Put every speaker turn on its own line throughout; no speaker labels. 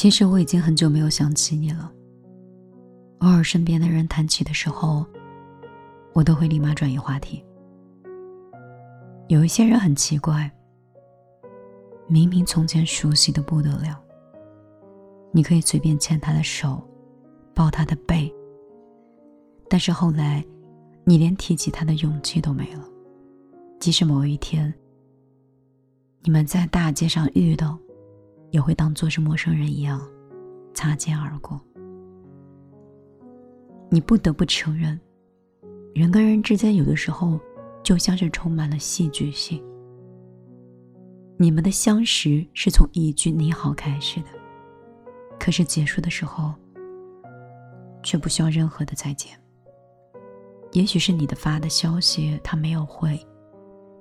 其实我已经很久没有想起你了。偶尔身边的人谈起的时候，我都会立马转移话题。有一些人很奇怪，明明从前熟悉的不得了，你可以随便牵他的手，抱他的背，但是后来，你连提起他的勇气都没了。即使某一天，你们在大街上遇到，也会当做是陌生人一样擦肩而过。你不得不承认，人跟人之间有的时候就像是充满了戏剧性。你们的相识是从一句“你好”开始的，可是结束的时候，却不需要任何的再见。也许是你的发的消息他没有回。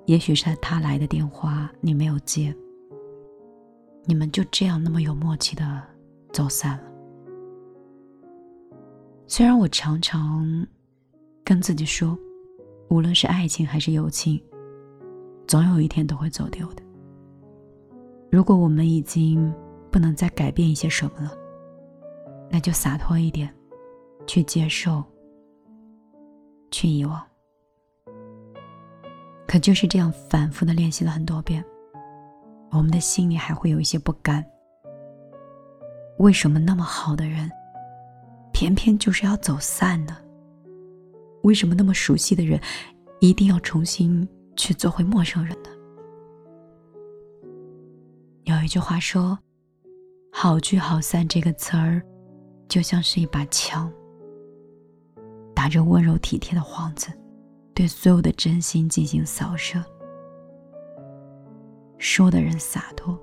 也许是他来的电话你没有接，你们就这样那么有默契的走散了。虽然我常常跟自己说，无论是爱情还是友情，总有一天都会走丢的。如果我们已经不能再改变一些什么了，那就洒脱一点，去接受，去遗忘。可就是这样反复的练习了很多遍，我们的心里还会有一些不甘。为什么那么好的人，偏偏就是要走散呢？为什么那么熟悉的人，一定要重新去做回陌生人呢？有一句话说：“好聚好散”这个词儿，就像是一把枪，打着温柔体贴的幌子。对所有的真心进行扫射，说的人洒脱，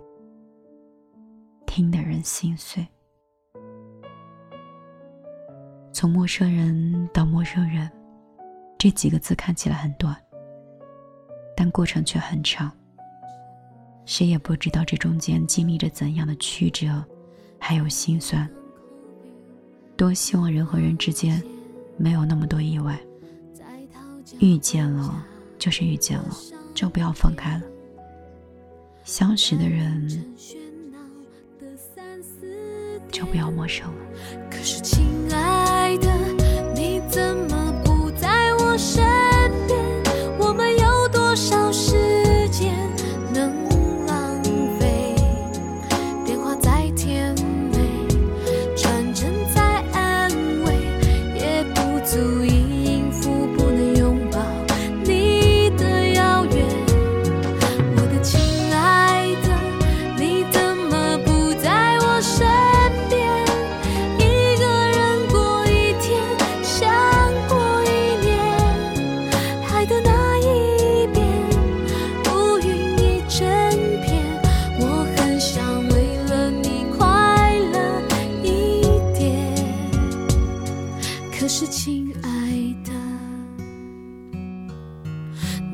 听的人心碎。从陌生人到陌生人，这几个字看起来很短，但过程却很长。谁也不知道这中间经历着怎样的曲折，还有心酸。多希望人和人之间没有那么多意外。遇见了就是遇见了，就不要分开了。相识的人就不要陌生了。
可是，亲爱可是亲爱的。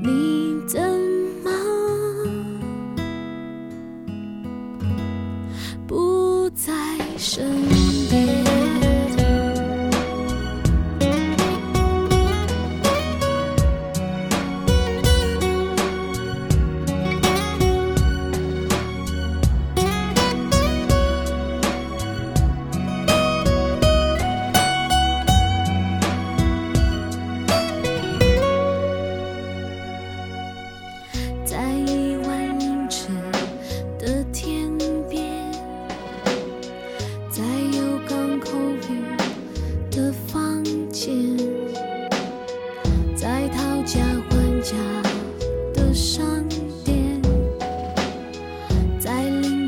你怎么不在身边？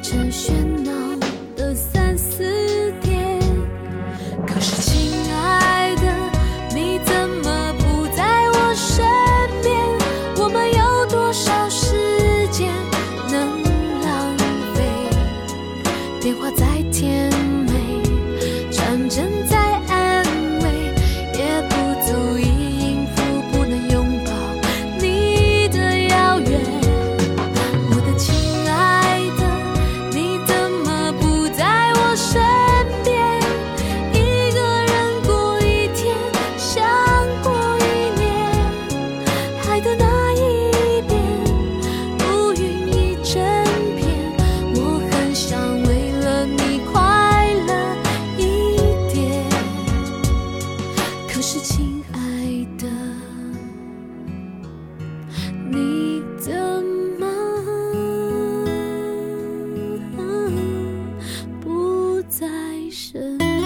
这旋律。 음